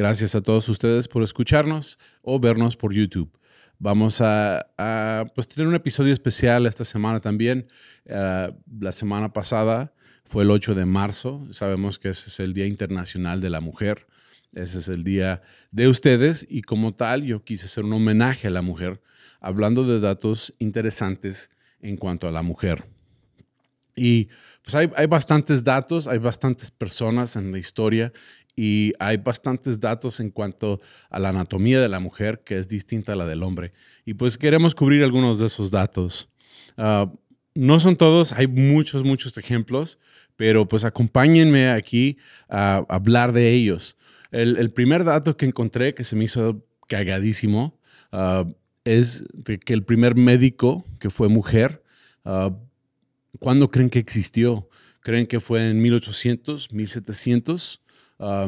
Gracias a todos ustedes por escucharnos o vernos por YouTube. Vamos a, pues, tener un episodio especial esta semana también. Eh, la semana pasada fue el 8 de marzo. Sabemos que ese es el Día Internacional de la Mujer. Ese es el día de ustedes y como tal yo quise hacer un homenaje a la mujer hablando de datos interesantes en cuanto a la mujer. Y pues hay, hay, bastantes datos, hay bastantes personas en la historia y hay bastantes datos en cuanto a la anatomía de la mujer que es distinta a la del hombre. Y pues queremos cubrir algunos de esos datos. Ah, no son todos, hay muchos, muchos ejemplos, pero pues acompáñenme aquí a hablar de ellos. El, primer dato que encontré que se me hizo cagadísimo ah, es que el primer médico que fue mujer, uh, ¿cuándo creen que existió? ¿Creen que fue en 1800, 1700,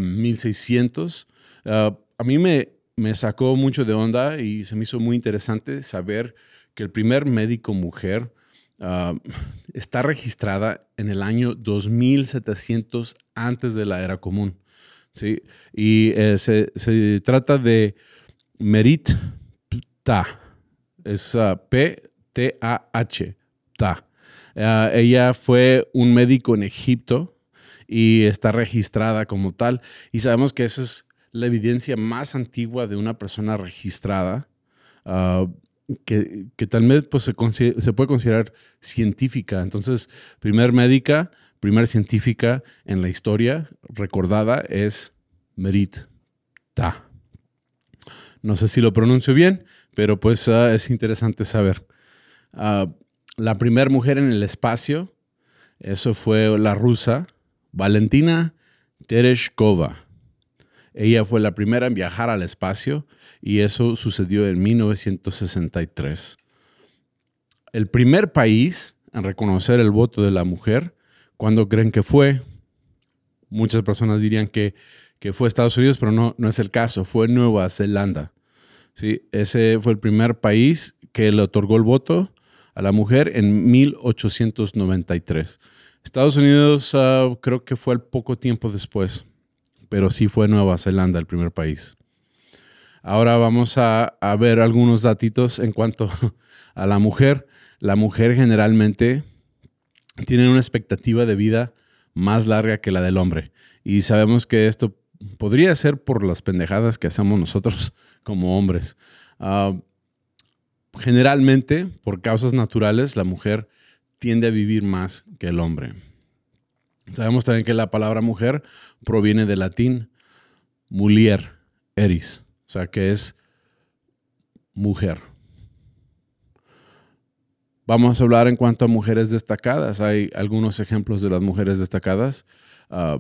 1600? a mí me, me sacó mucho de onda y se me hizo muy interesante saber que el primer médico mujer uh, está registrada en el año 2700 antes de la era común. ¿sí? Y eh, se, se, trata de Merit Ta. Es uh, P-T-A-H. Ta. Uh, ella fue un médico en Egipto y está registrada como tal. Y sabemos que esa es la evidencia más antigua de una persona registrada, uh, que, que, tal vez pues, se, se, puede considerar científica. Entonces, primer médica, primer científica en la historia recordada es Merit Ta. No sé si lo pronuncio bien, pero pues ah, es interesante saber. Ah, la primera mujer en el espacio, eso fue la rusa Valentina Tereshkova. Ella fue la primera en viajar al espacio y eso sucedió en 1963. El primer país en reconocer el voto de la mujer, ¿cuándo creen que fue? Muchas personas dirían que, que fue Estados Unidos, pero no, no es el caso, fue Nueva Zelanda. Sí, ese fue el primer país que le otorgó el voto a la mujer en 1893. Estados Unidos ah, creo que fue el poco tiempo después, pero sí fue Nueva Zelanda el primer país. Ahora vamos a, ver algunos datitos en cuanto a la mujer. La mujer generalmente tiene una expectativa de vida más larga que la del hombre. Y sabemos que esto podría ser por las pendejadas que hacemos nosotros como hombres. Ah, generalmente, por causas naturales, la mujer tiende a vivir más que el hombre. Sabemos también que la palabra mujer proviene del latín mulier, eris, o sea que es mujer. Vamos a hablar en cuanto a mujeres destacadas. Hay algunos ejemplos de las mujeres destacadas. Ah,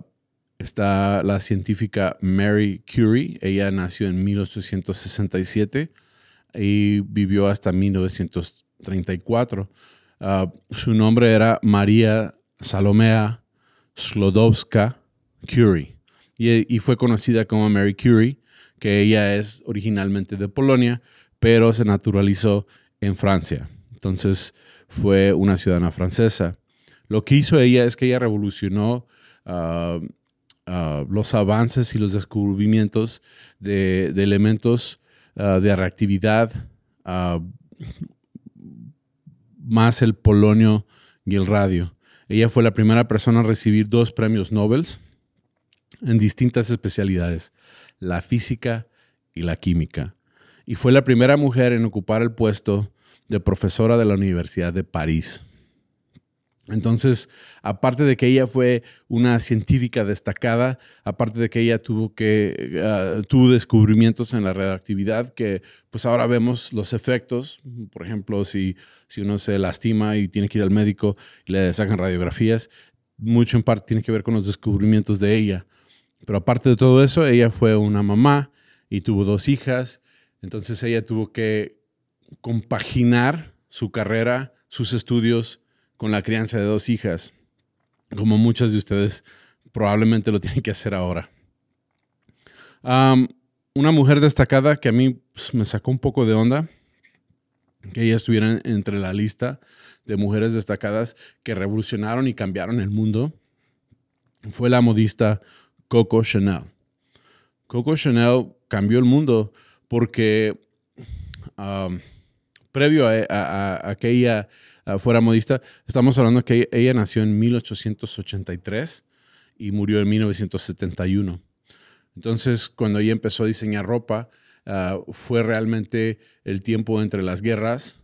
Está la científica Mary Curie. Ella nació en 1867 y vivió hasta 1934. Ah, su nombre era María Salomea Slodowska Curie y, fue conocida como Mary Curie, que ella es originalmente de Polonia, pero se naturalizó en Francia. Entonces fue una ciudadana francesa. Lo que hizo ella es que ella revolucionó uh, Ah, los avances y los descubrimientos de, elementos ah, de reactividad, ah, más el polonio y el radio. Ella fue la primera persona a recibir dos premios Nobel en distintas especialidades, la física y la química. Y fue la primera mujer en ocupar el puesto de profesora de la Universidad de París. Entonces, aparte de que ella fue una científica destacada, aparte de que ella tuvo que ah, tuvo descubrimientos en la radioactividad que pues ahora vemos los efectos, por ejemplo, si, si uno se lastima y tiene que ir al médico y le sacan radiografías, mucho en parte tiene que ver con los descubrimientos de ella. Pero aparte de todo eso, ella fue una mamá y tuvo dos hijas Entonces ella tuvo que compaginar su carrera, sus estudios con la crianza de dos hijas, como muchas de ustedes probablemente lo tienen que hacer ahora. una mujer destacada que a mí pues, me sacó un poco de onda, que ella estuviera entre la lista de mujeres destacadas que revolucionaron y cambiaron el mundo, fue la modista Coco Chanel. Coco Chanel cambió el mundo porque previo a, que ella fuera modista, estamos hablando que ella nació en 1883 y murió en 1971. Entonces, cuando ella empezó a diseñar ropa, ah, fue realmente el tiempo entre las guerras,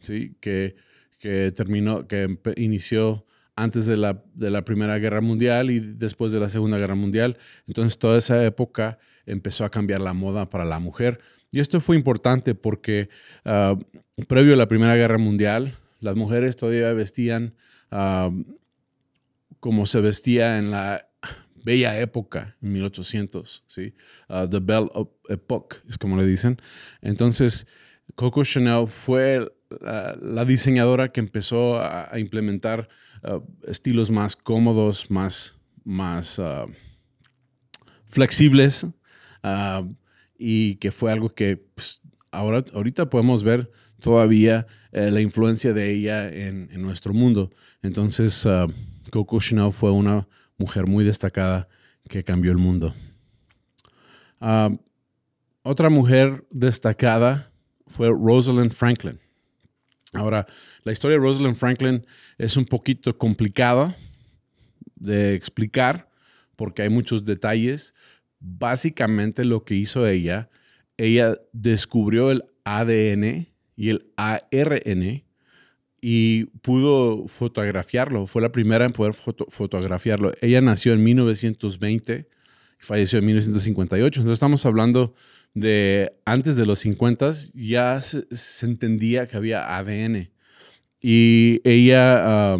¿sí? que, que terminó, que inició antes de la, de la, Primera Guerra Mundial y después de la Segunda Guerra Mundial. Entonces, toda esa época empezó a cambiar la moda para la mujer. Y esto fue importante porque ah, previo a la Primera Guerra Mundial, las mujeres todavía vestían ah, como se vestía en la bella época, en 1800, ¿sí? Uh, the Belle Epoque, es como le dicen. Entonces, Coco Chanel fue la, diseñadora que empezó a, implementar uh, estilos más cómodos, más, más uh, flexibles, y que fue algo que pues, ahora, ahorita podemos ver todavía eh, la influencia de ella en, nuestro mundo. Entonces, Coco Chanel fue una mujer muy destacada que cambió el mundo. Ah, otra mujer destacada fue Rosalind Franklin. Ahora, la historia de Rosalind Franklin es un poquito complicada de explicar porque hay muchos detalles. Básicamente lo que hizo ella, ella descubrió el ADN y el ARN y pudo fotografiarlo. Fue la primera en poder fotografiarlo. Ella nació en 1920 y falleció en 1958. Entonces estamos hablando de antes de los 50 ya se, entendía que había ADN. Y ella,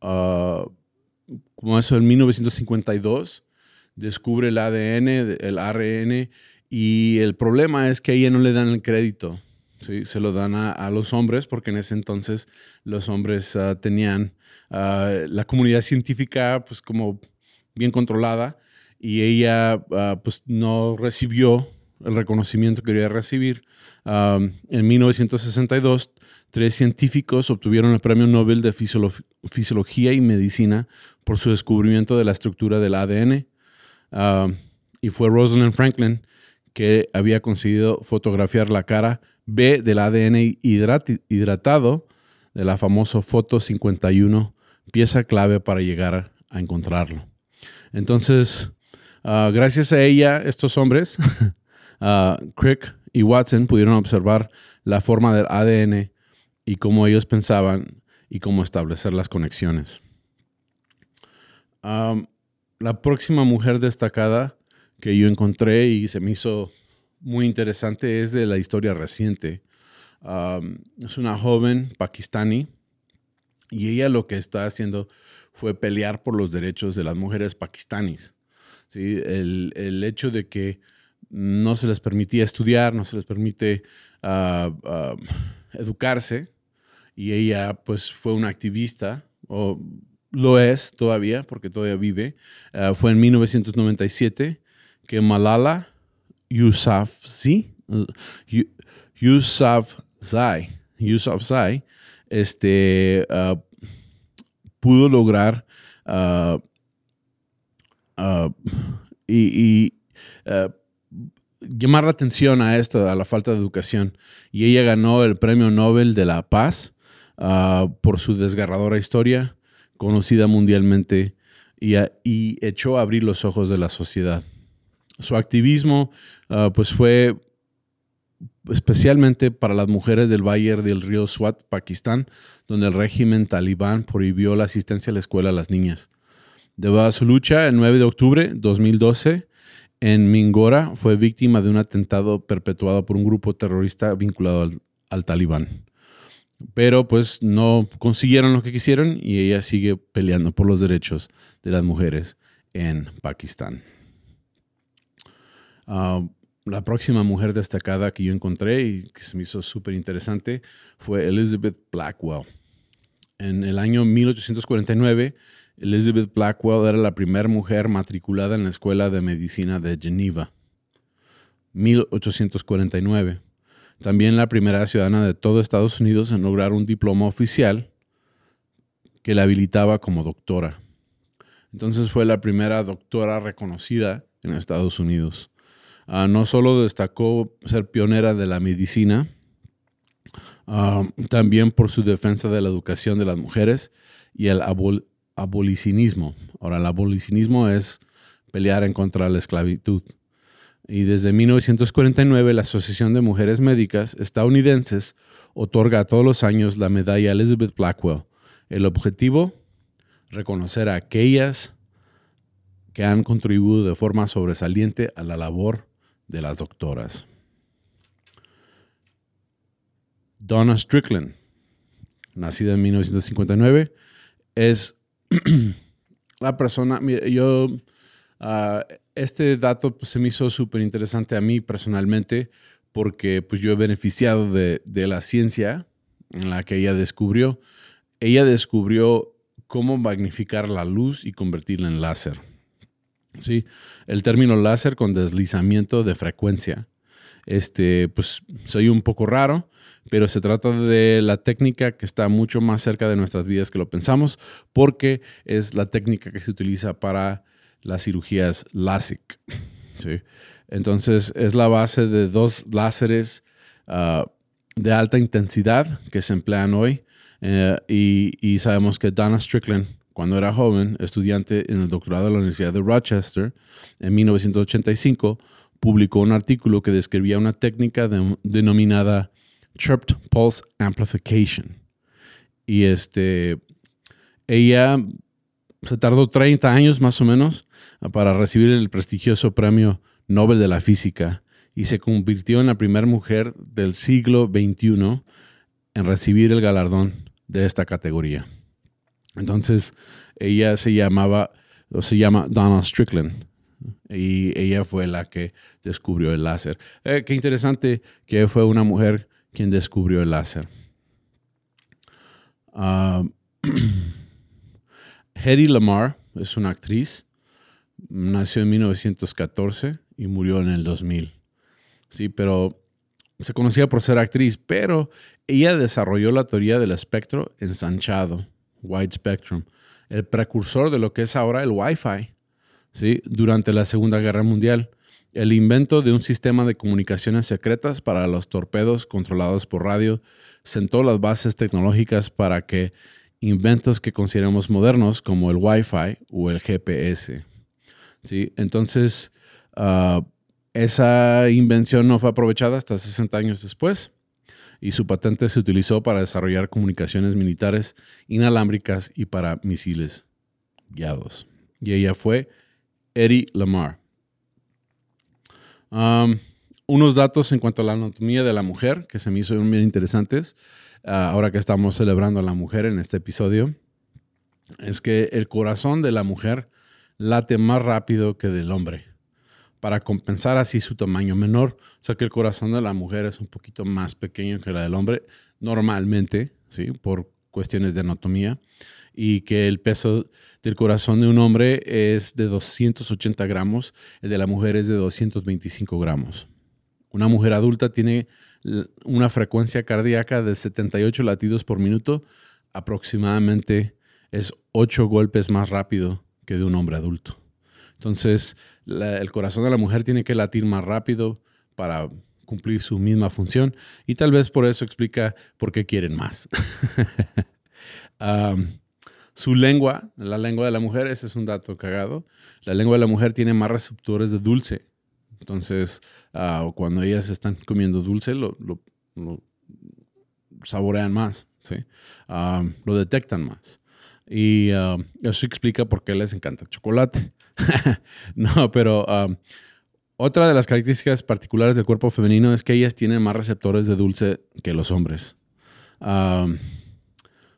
uh, como eso, en 1952 descubre el ADN, el ARN, y el problema es que a ella no le dan el crédito se lo dan a, los hombres porque en ese entonces los hombres ah, tenían ah, la comunidad científica pues como bien controlada y ella ah, pues no recibió el reconocimiento que quería recibir. en 1962, tres científicos obtuvieron el Premio Nobel de Fisiología y Medicina por su descubrimiento de la estructura del ADN. y fue Rosalind Franklin que había conseguido fotografiar la cara B del ADN hidratado de la famosa foto 51, pieza clave para llegar a encontrarlo. Entonces, ah, gracias a ella, estos hombres, uh, Crick y Watson, pudieron observar la forma del ADN y cómo ellos pensaban y cómo establecer las conexiones. la próxima mujer destacada que yo encontré y se me hizo muy interesante es de la historia reciente. es una joven pakistani y ella lo que está haciendo fue pelear por los derechos de las mujeres pakistaníes. ¿sí? El, hecho de que no se les permitía estudiar, no se les permite ah, ah, educarse y ella pues fue una activista o lo es todavía porque todavía vive. Ah, fue en 1997 que Malala Yousafzai, Yousafzai, este, uh, pudo lograr uh, uh, y, llamar la atención a esto, a la falta de educación. Y ella ganó el Premio Nobel de la Paz por su desgarradora historia, conocida mundialmente, y, y echó a abrir los ojos de la sociedad. Su activismo Ah, pues fue especialmente para las mujeres del Valle del río Swat, Pakistán, donde el régimen talibán prohibió la asistencia a la escuela a las niñas. Debido a su lucha, el 9 de octubre de 2012, en Mingora, fue víctima de un atentado perpetuado por un grupo terrorista vinculado al, al talibán. Pero pues no consiguieron lo que quisieron y ella sigue peleando por los derechos de las mujeres en Pakistán. Ah, la próxima mujer destacada que yo encontré y que se me hizo súper interesante fue Elizabeth Blackwell. En el año 1849, Elizabeth Blackwell era la primera mujer matriculada en la Escuela de Medicina de Geneva. 1849. También la primera ciudadana de todo Estados Unidos en lograr un diploma oficial que la habilitaba como doctora. Entonces fue la primera doctora reconocida en Estados Unidos. Ah, no solo destacó ser pionera de la medicina, ah, también por su defensa de la educación de las mujeres y el abolicionismo. Ahora, el abolicionismo es pelear en contra de la esclavitud. Y desde 1949 la Asociación de Mujeres Médicas Estadounidenses otorga todos los años la medalla Elizabeth Blackwell. El objetivo, reconocer a aquellas que han contribuido de forma sobresaliente a la labor de las doctoras. Donna Strickland, nacida en 1959, es la persona, yo, ah, este dato pues, se me hizo súper interesante a mí personalmente porque pues, yo he beneficiado de, de la ciencia en la que ella descubrió. Ella descubrió cómo magnificar la luz y convertirla en láser. ¿Sí? El término láser con deslizamiento de frecuencia. Este, pues soy un poco raro, pero se trata de la técnica que está mucho más cerca de nuestras vidas que lo pensamos, porque es la técnica que se utiliza para las cirugías LASIK. Entonces, es la base de dos láseres ah, de alta intensidad que se emplean hoy. Eh, y, y sabemos que Donna Strickland cuando era joven, estudiante en el doctorado de la Universidad de Rochester, en 1985, publicó un artículo que describía una técnica denominada Chirped Pulse Amplification. Y este, ella se tardó 30 años más o menos para recibir el prestigioso premio Nobel de la Física y se convirtió en la primera mujer del siglo XXI en recibir el galardón de esta categoría. Entonces, ella se llamaba, o se llama Donna Strickland. Y ella fue la que descubrió el láser. Eh, qué interesante que fue una mujer quien descubrió el láser. Uh, Hedy Lamar es una actriz. Nació en 1914 y murió en el 2000. Sí, pero se conocía por ser actriz, pero ella desarrolló la teoría del espectro ensanchado Wide Spectrum, el precursor de lo que es ahora el Wi-Fi. ¿sí? Durante la Segunda Guerra Mundial, el invento de un sistema de comunicaciones secretas para los torpedos controlados por radio sentó las bases tecnológicas para que inventos que consideramos modernos como el Wi-Fi o el GPS. ¿sí? Entonces, ah, esa invención no fue aprovechada hasta 60 años después y su patente se utilizó para desarrollar comunicaciones militares inalámbricas y para misiles guiados. Y ella fue Eddie Lamar. unos datos en cuanto a la anatomía de la mujer que se me hizo bien interesantes ah, ahora que estamos celebrando a la mujer en este episodio. Es que el corazón de la mujer late más rápido que del hombre para compensar así su tamaño menor. O sea que el corazón de la mujer es un poquito más pequeño que la del hombre, normalmente, ¿sí? por cuestiones de anatomía, y que el peso del corazón de un hombre es de 280 gramos, el de la mujer es de 225 gramos. Una mujer adulta tiene una frecuencia cardíaca de 78 latidos por minuto, aproximadamente es 8 golpes más rápido que de un hombre adulto. Entonces, el corazón de la mujer tiene que latir más rápido para cumplir su misma función y tal vez por eso explica por qué quieren más. su lengua, la lengua de la mujer, ese es un dato cagado. La lengua de la mujer tiene más receptores de dulce. Entonces, ah, cuando ellas están comiendo dulce, lo, saborean más, lo detectan más. Y eso explica por qué les encanta el chocolate. no, pero um, otra de las características particulares del cuerpo femenino es que ellas tienen más receptores de dulce que los hombres. Um,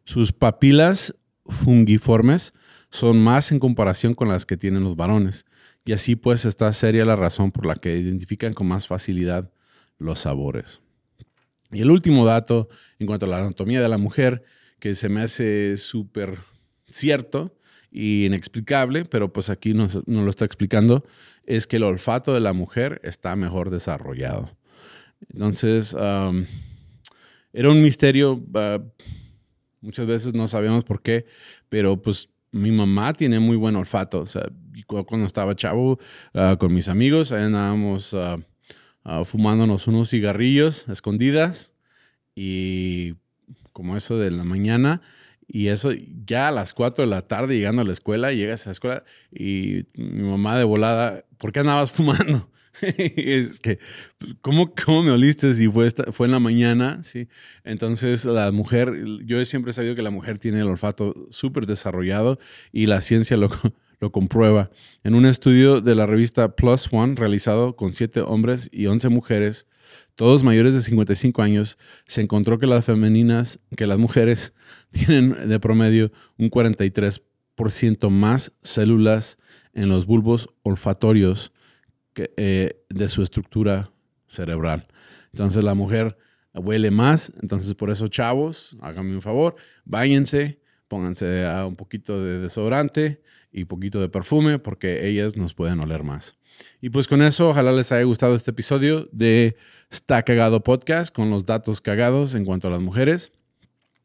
sus papilas fungiformes son más en comparación con las que tienen los varones. Y así pues está seria la razón por la que identifican con más facilidad los sabores. Y el último dato en cuanto a la anatomía de la mujer, que se me hace súper cierto y inexplicable, pero pues aquí nos, lo está explicando, es que el olfato de la mujer está mejor desarrollado. Entonces, era un misterio, ah, muchas veces no sabíamos por qué, pero pues mi mamá tiene muy buen olfato. O sea, cuando estaba chavo ah, con mis amigos, ahí andábamos uh, fumándonos unos cigarrillos escondidas y como eso de la mañana. Y eso ya a las 4 de la tarde llegando a la escuela, llegas a la escuela y mi mamá de volada, ¿por qué andabas fumando? es que, pues, ¿cómo, ¿cómo, me oliste si fue, fue en la mañana? ¿sí? Entonces, la mujer, yo siempre he sabido que la mujer tiene el olfato súper desarrollado y la ciencia lo, lo comprueba. En un estudio de la revista Plus One realizado con siete hombres y 11 mujeres, todos mayores de 55 años, se encontró que las femeninas, que las mujeres tienen de promedio un 43% más células en los bulbos olfatorios eh, de su estructura cerebral. Entonces la mujer huele más, entonces por eso chavos, háganme un favor, váyanse, pónganse a un poquito de desodorante y poquito de perfume porque ellas nos pueden oler más. Y pues con eso, ojalá les haya gustado este episodio de Está Cagado Podcast con los datos cagados en cuanto a las mujeres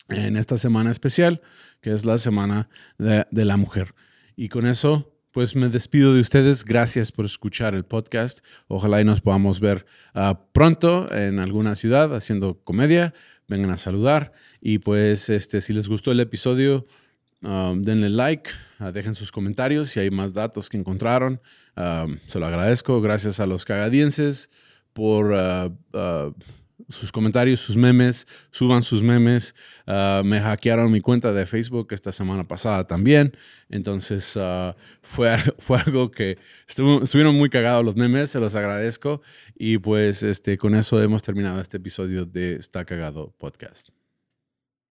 en esta semana especial, que es la Semana de, de la Mujer. Y con eso pues me despido de ustedes. Gracias por escuchar el podcast. Ojalá y nos podamos ver ah, pronto en alguna ciudad haciendo comedia. Vengan a saludar. Y pues este, si les gustó el episodio, um, denle like, ah, dejen sus comentarios si hay más datos que encontraron. Se lo agradezco. Gracias a los cagadienses por ah, sus comentarios, sus memes, suban sus memes. Ah, me hackearon mi cuenta de Facebook esta semana pasada también. Entonces ah, fue, fue algo que estuvieron muy cagados los memes, se los agradezco. Y pues este, con eso hemos terminado este episodio de Está Cagado Podcast.